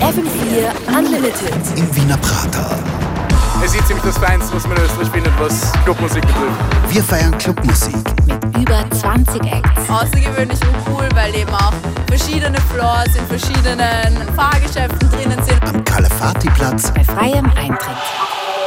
FM4 Unlimited. Im Wiener Prater. Es ist ziemlich das Feinste, was man in Österreich findet, was Clubmusik betrifft. Wir feiern Clubmusik. Mit über 20 Acts. Außergewöhnlich und cool, weil eben auch verschiedene Floors in verschiedenen Fahrgeschäften drinnen sind. Am Kalafati-Platz. Bei freiem Eintritt.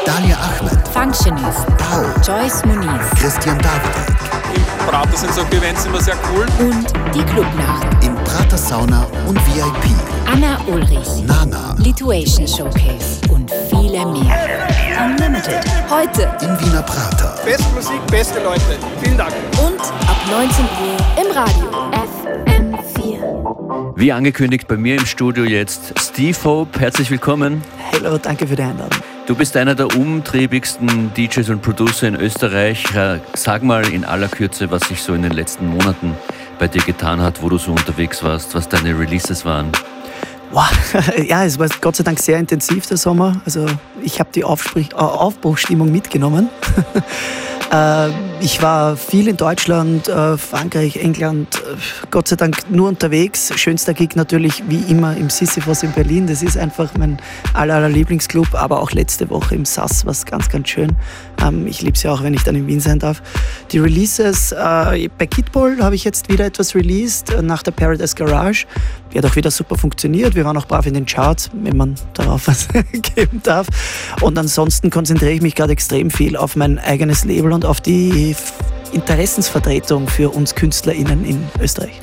Dalia Ahmed. Functionist. Pau. Joyce Muniz. Christian Davidek. Im Prater sind solche Events immer sehr cool. Und die Clubnacht. Prater Sauna und VIP. Anna Ulrich. Nana. Lituation Showcase. Und viele mehr. Unlimited. Heute. Im Wiener Prater. Beste Musik, beste Leute. Vielen Dank. Und ab 19 Uhr im Radio. FM4. Wie angekündigt, bei mir im Studio jetzt Steve Hope. Herzlich willkommen. Hallo, danke für die Einladung. Du bist einer der umtriebigsten DJs und Producer in Österreich. Äh, Sag mal in aller Kürze, was sich so in den letzten Monaten bei dir getan hat, wo du so unterwegs warst, was deine Releases waren. Wow. Ja, es war Gott sei Dank sehr intensiv der Sommer. Also ich habe die Aufsprich äh, Aufbruchstimmung mitgenommen. Äh, ich war viel in Deutschland, äh, Frankreich, England, Gott sei Dank nur unterwegs. Schönster Gig natürlich wie immer im Sisyphos in Berlin. Das ist einfach mein aller, aller Lieblingsclub, aber auch letzte Woche im SAS war es ganz, ganz schön. Ähm, Ich liebe es ja auch, wenn ich dann in Wien sein darf. Die Releases, bei Kidball habe ich jetzt wieder etwas released nach der Paradise Garage. Die hat auch wieder super funktioniert. Wir waren auch brav in den Charts, wenn man darauf was geben darf. Und ansonsten konzentriere ich mich gerade extrem viel auf mein eigenes Label und auf die Interessensvertretung für uns KünstlerInnen in Österreich.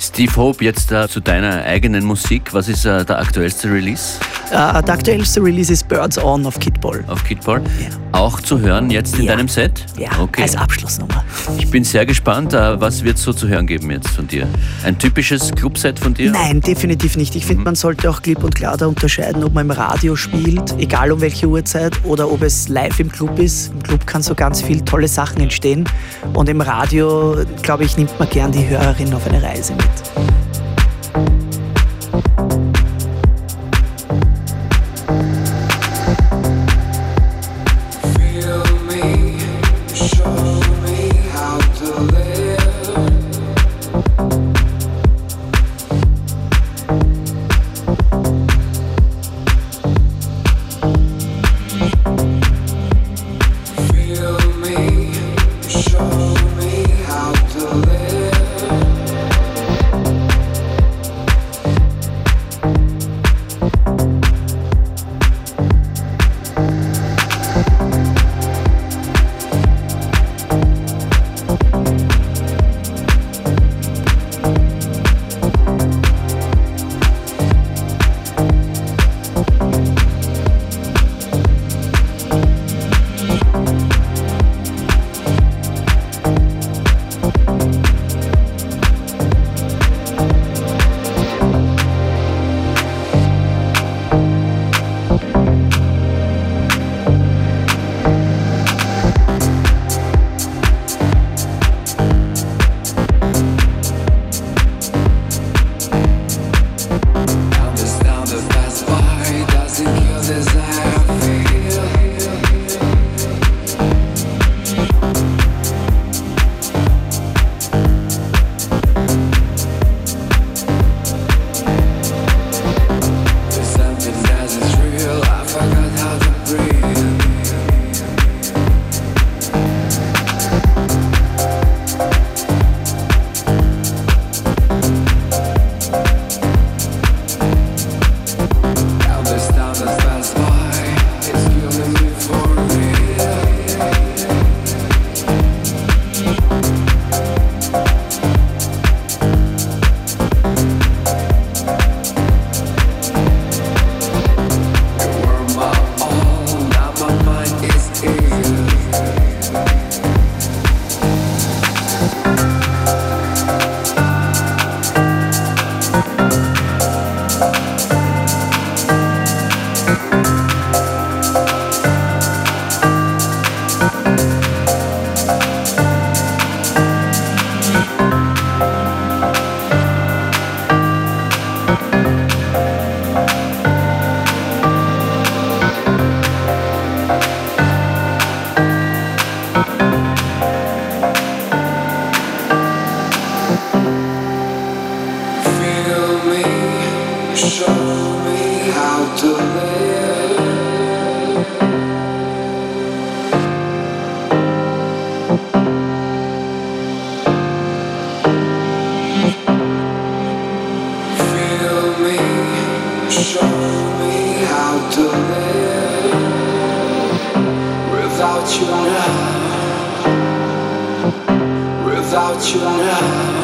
Steve Hope, jetzt äh, zu deiner eigenen Musik. Was ist äh, der aktuellste Release Äh, der aktuellste Release ist Birds On auf Kidball. auf Kidball? Ja. Auch zu hören jetzt in Ja. deinem Set? Ja, Okay. als Abschlussnummer. Ich bin sehr gespannt. Äh, was wird es so zu hören geben jetzt von dir? Ein typisches Clubset von dir? Nein, definitiv nicht. Ich finde, man sollte auch klipp und klar da unterscheiden, ob man im Radio spielt, egal um welche Uhrzeit, oder ob es live im Club ist. Im Club kann so ganz viel tolle Sachen entstehen. Und im Radio, glaube ich, nimmt man gern die Hörerin auf eine Reise mit. show me how to live without you now. Without you now.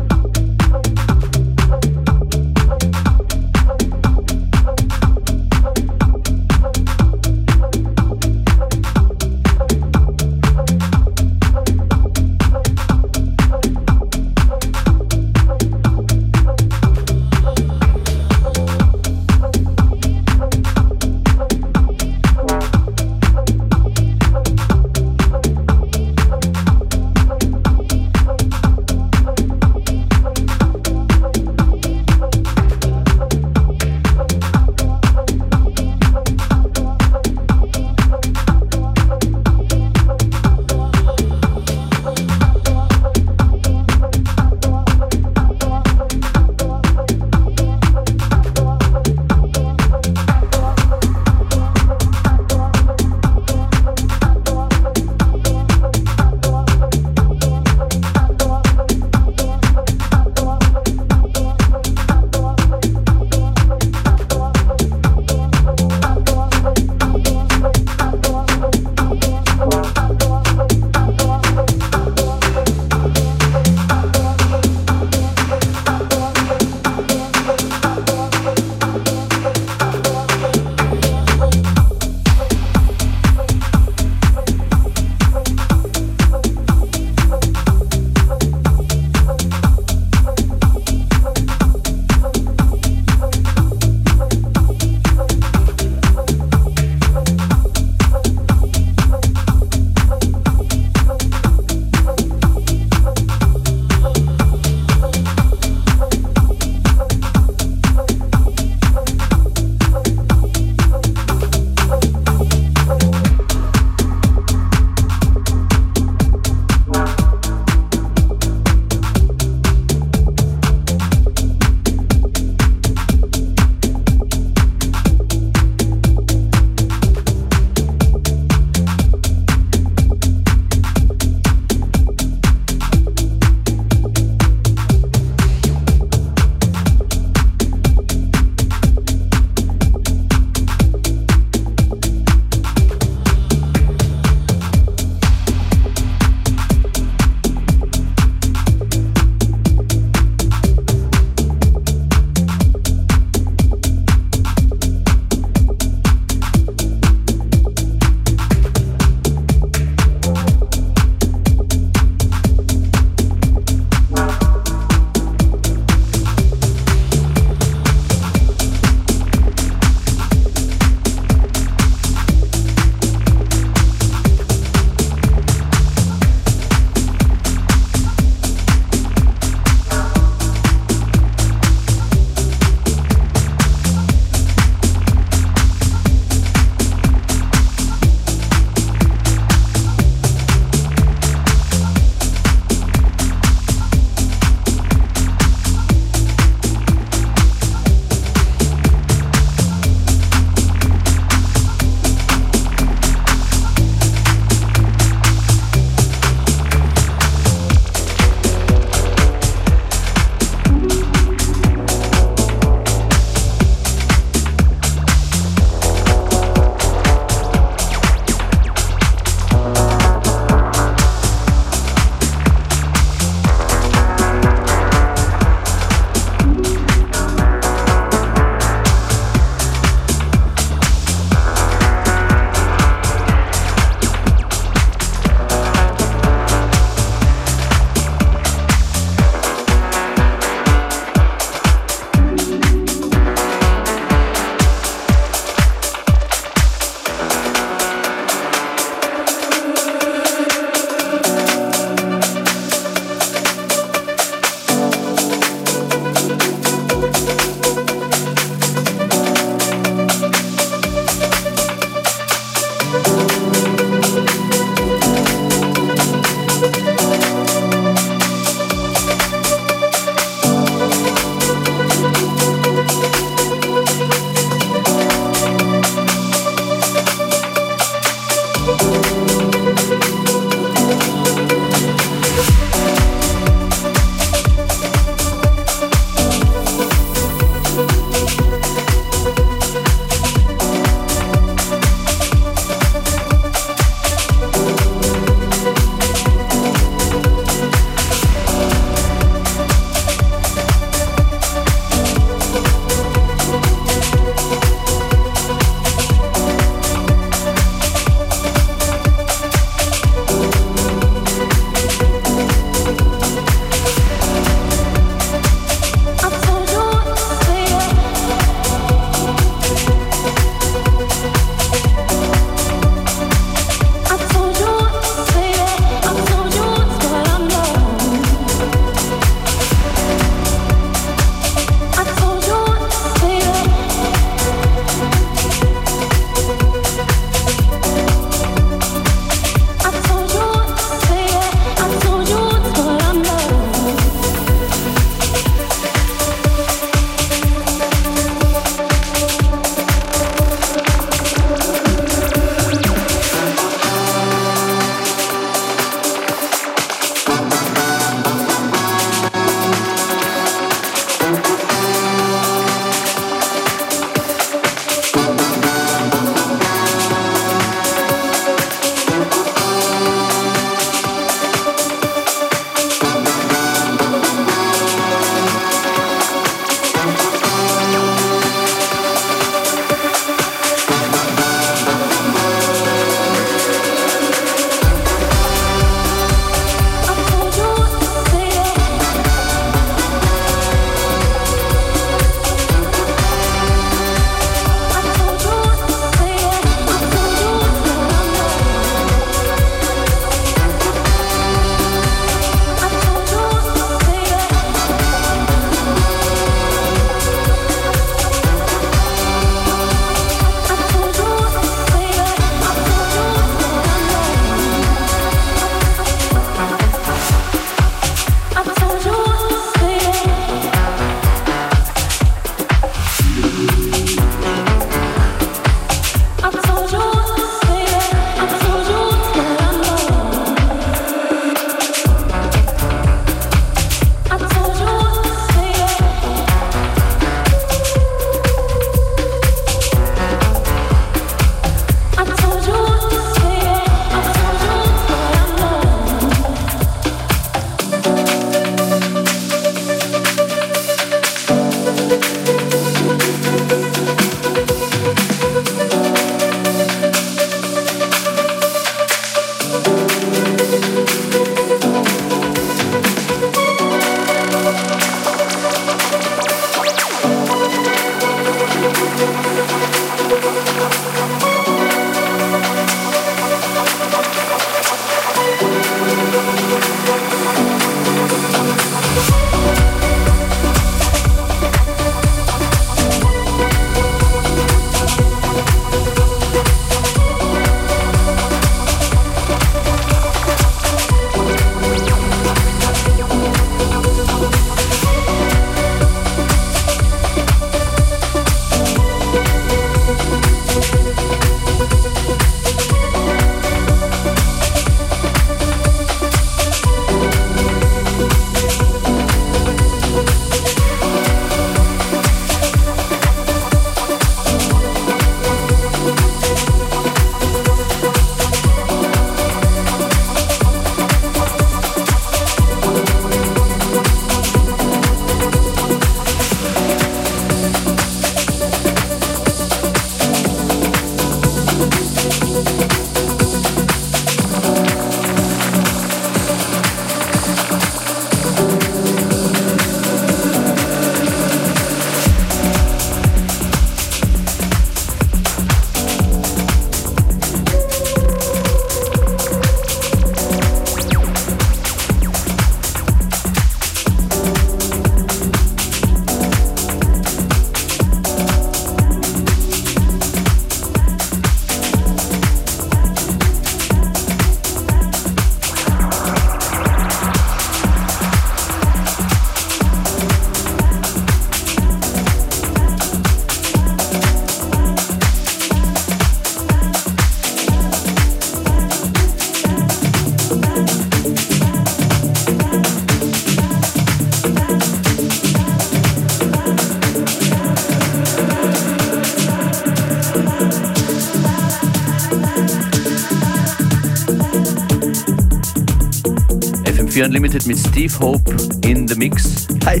Unlimited mit Steve Hope in the Mix. Hi.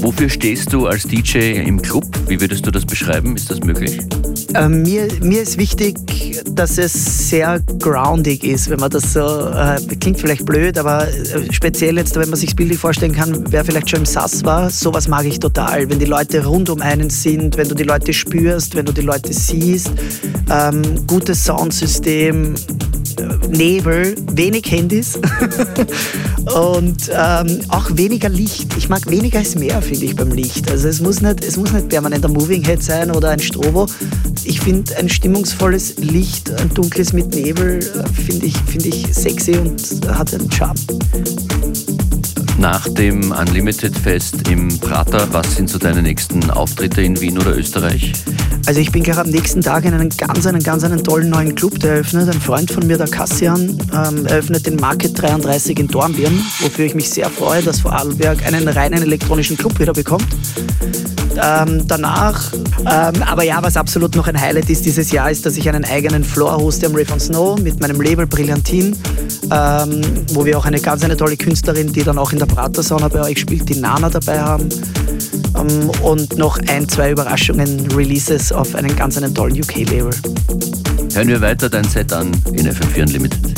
Wofür stehst du als DJ im Club? Wie würdest du das beschreiben? Ist das möglich? Äh, mir, mir ist wichtig, dass es sehr groundig ist, wenn man das so, äh, klingt vielleicht blöd, aber äh, speziell jetzt, wenn man sich bildlich vorstellen kann, wer vielleicht schon im Sass war, sowas mag ich total. Wenn die Leute rund um einen sind, wenn du die Leute spürst, wenn du die Leute siehst, ähm, gutes Soundsystem, äh, Nebel, wenig Handys und ähm, auch weniger Licht. Ich mag weniger als mehr, finde ich, beim Licht. Also es muss nicht, es muss nicht permanent ein Moving Head sein oder ein Strobo. Ich finde ein stimmungsvolles Licht, ein dunkles mit Nebel, finde ich, find ich sexy und hat einen Charme. Nach dem Unlimited Fest im Prater, was sind so deine nächsten Auftritte in Wien oder Österreich? Also ich bin gerade am nächsten Tag in einen ganz, einen ganz einen tollen neuen Club, der eröffnet. Ein Freund von mir, der Kassian, ähm, eröffnet den Market 33 in Dornbirn, wofür ich mich sehr freue, dass Vorarlberg einen reinen elektronischen Club wieder bekommt. Ähm, danach, ähm, aber ja, was absolut noch ein Highlight ist dieses Jahr, ist, dass ich einen eigenen Floor hoste am Riff on Snow mit meinem Label Brillantin, ähm, wo wir auch eine ganz eine tolle Künstlerin, die dann auch in der Prater-Sauna bei euch spielt, die Nana dabei haben. Ähm, und noch ein, zwei Überraschungen, Releases auf einen ganz einen tollen UK-Label. Hören wir weiter dein Set an in FM4 Unlimited.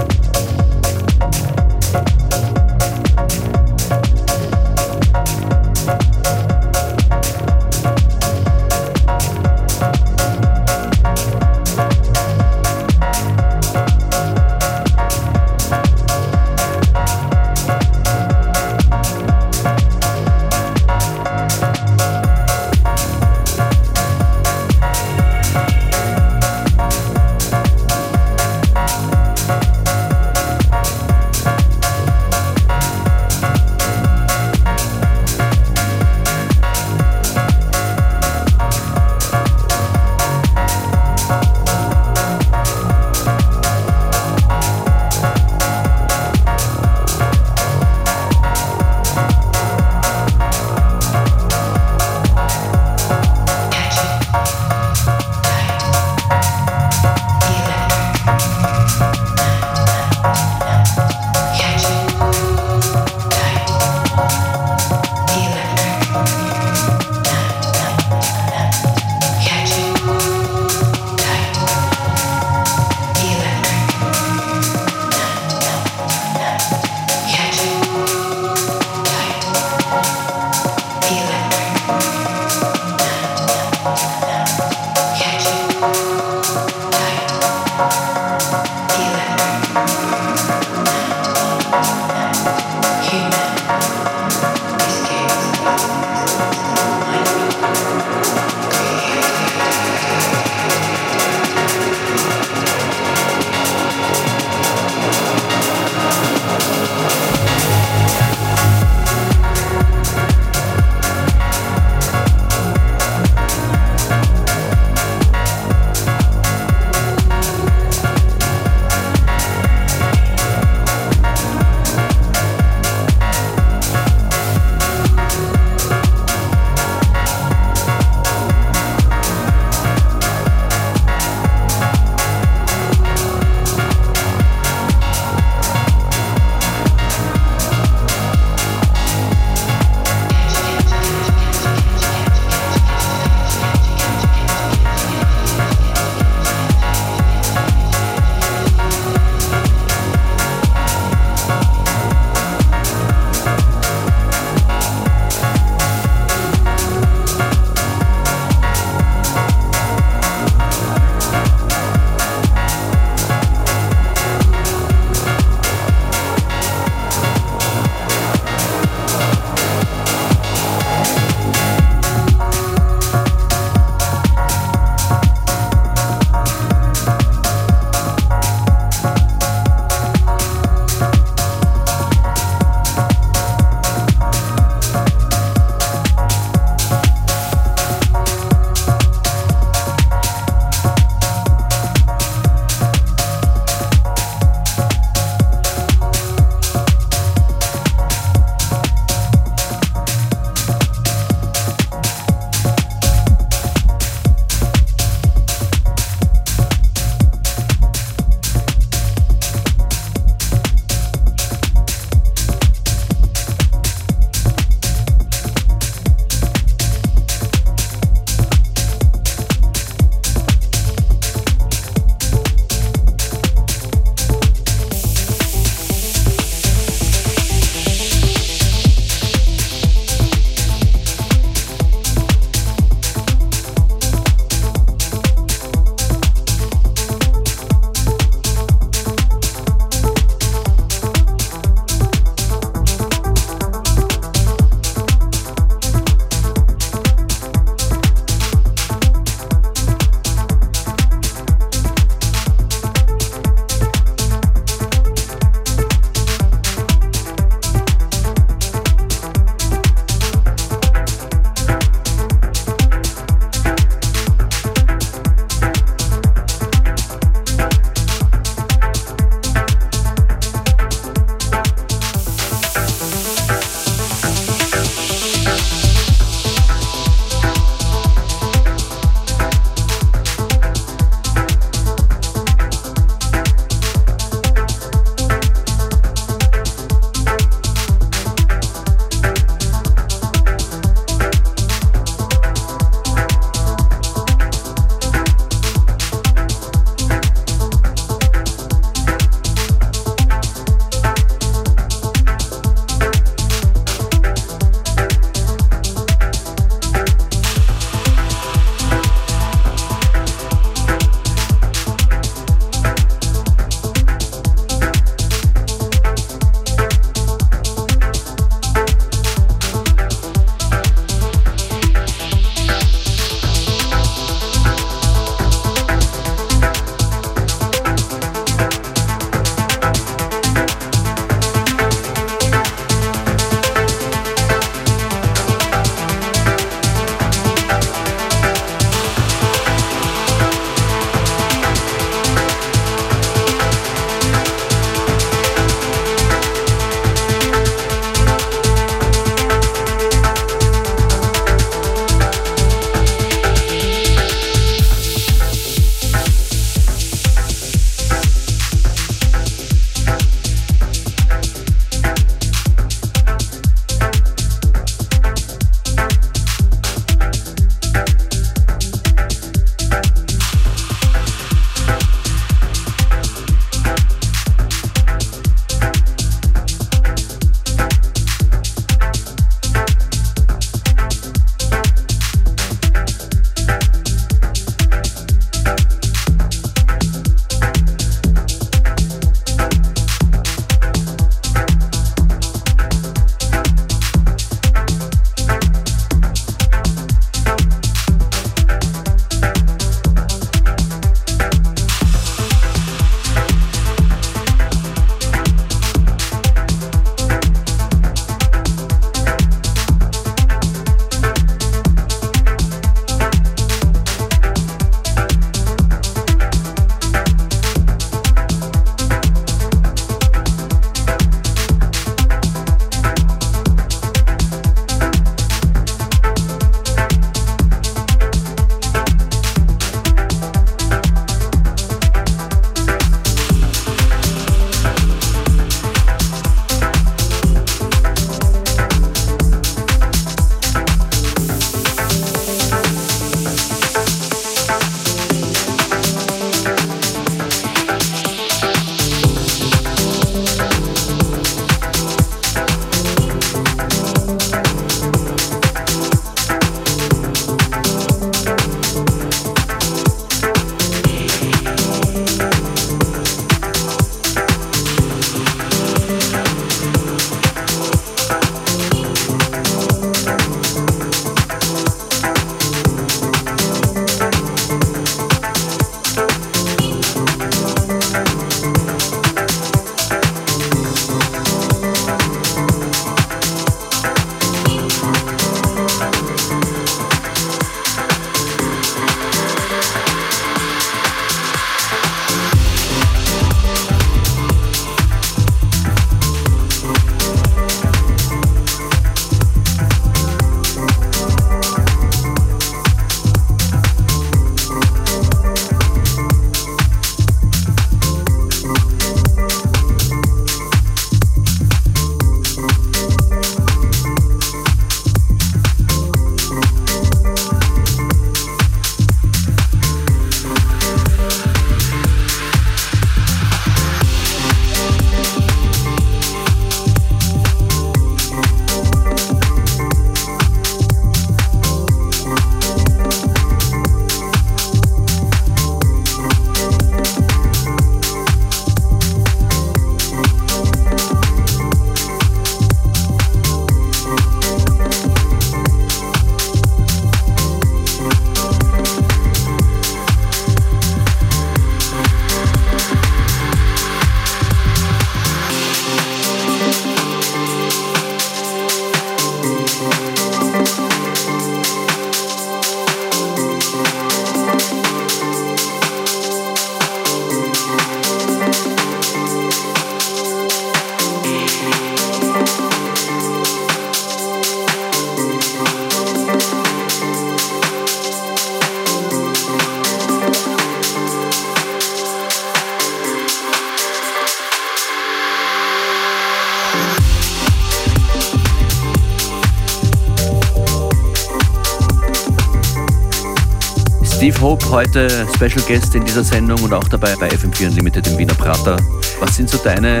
Heute Special Guest in dieser Sendung und auch dabei bei FM4 Unlimited im Wiener Prater. Was sind so deine,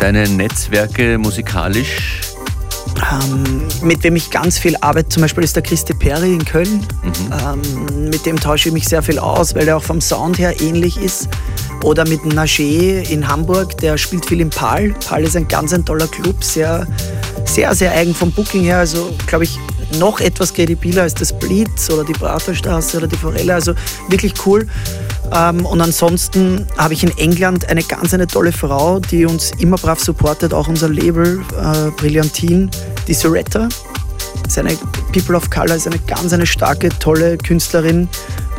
deine Netzwerke musikalisch? Ähm, mit wem ich ganz viel arbeite, zum Beispiel ist der Christi Perry in Köln. Ähm, mit dem tausche ich mich sehr viel aus, weil er auch vom Sound her ähnlich ist. Oder mit Nagé in Hamburg, der spielt viel im Pal. Pal ist ein ganz ein toller Club, sehr, sehr, sehr eigen vom Booking her. Also, glaube ich, noch etwas kredibiler als das Blitz oder die Praterstraße oder die Forelle. Also wirklich cool. Ähm, und ansonsten habe ich in England eine ganz eine tolle Frau, die uns immer brav supportet, auch unser Label äh, Brillantin, die Soretta. Ist eine People of Color, ist eine ganz eine starke, tolle Künstlerin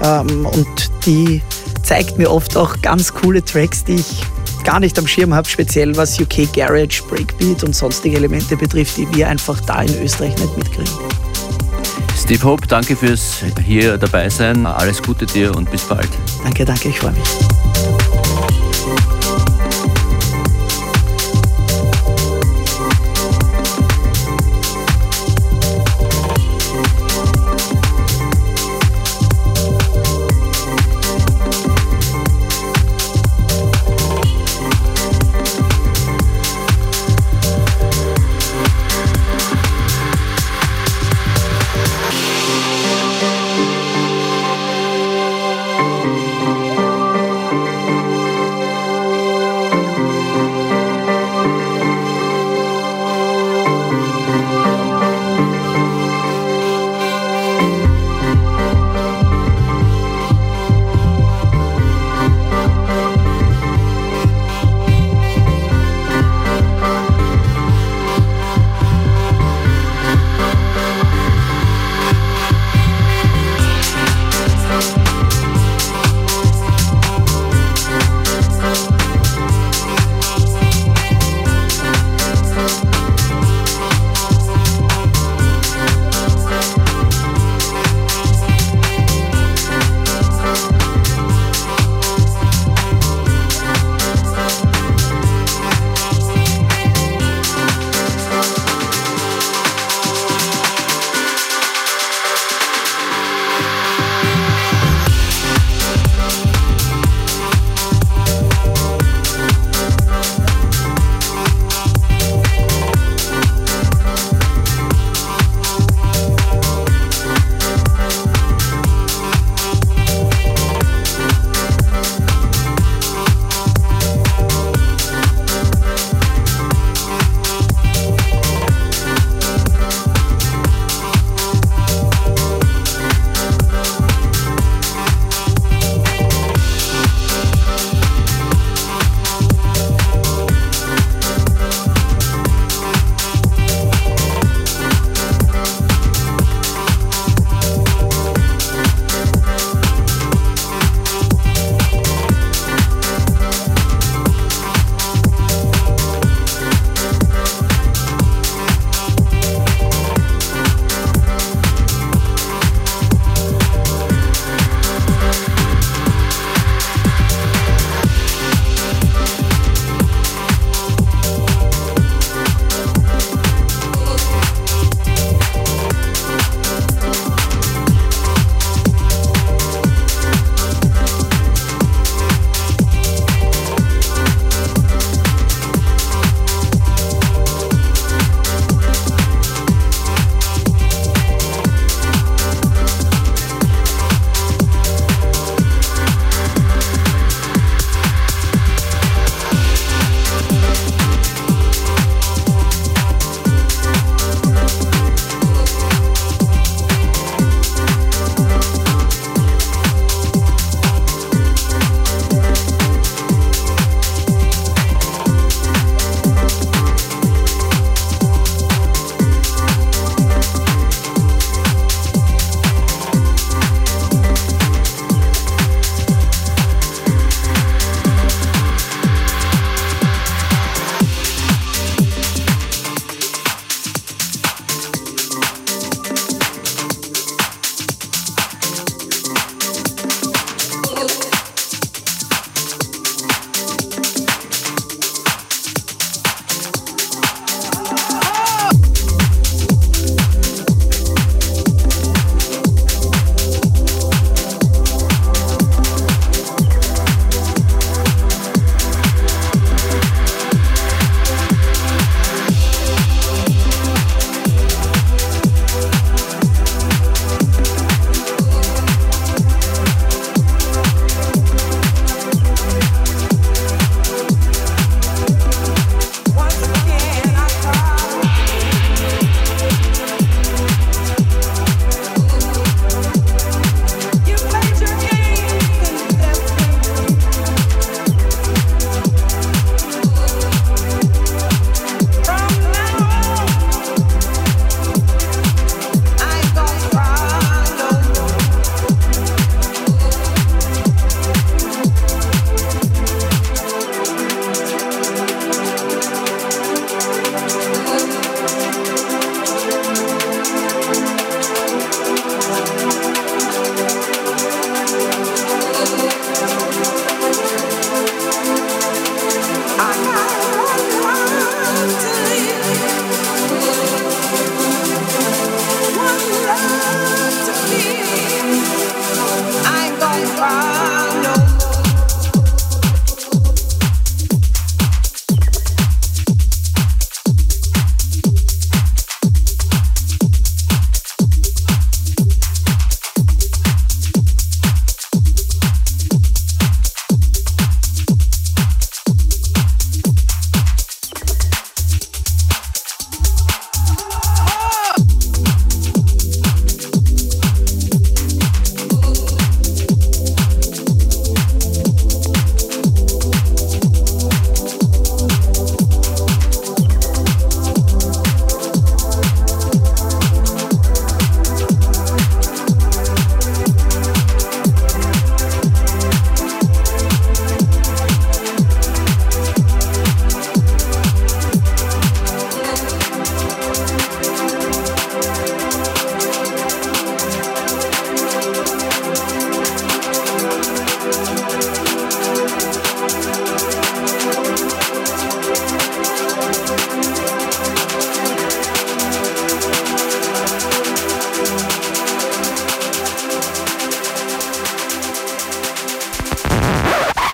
ähm, und die zeigt mir oft auch ganz coole Tracks, die ich gar nicht am Schirm habe, speziell was UK Garage, Breakbeat und sonstige Elemente betrifft, die wir einfach da in Österreich nicht mitkriegen. Steve Hope, danke fürs hier dabei sein. Alles Gute dir und bis bald. Danke, danke, ich freue mich.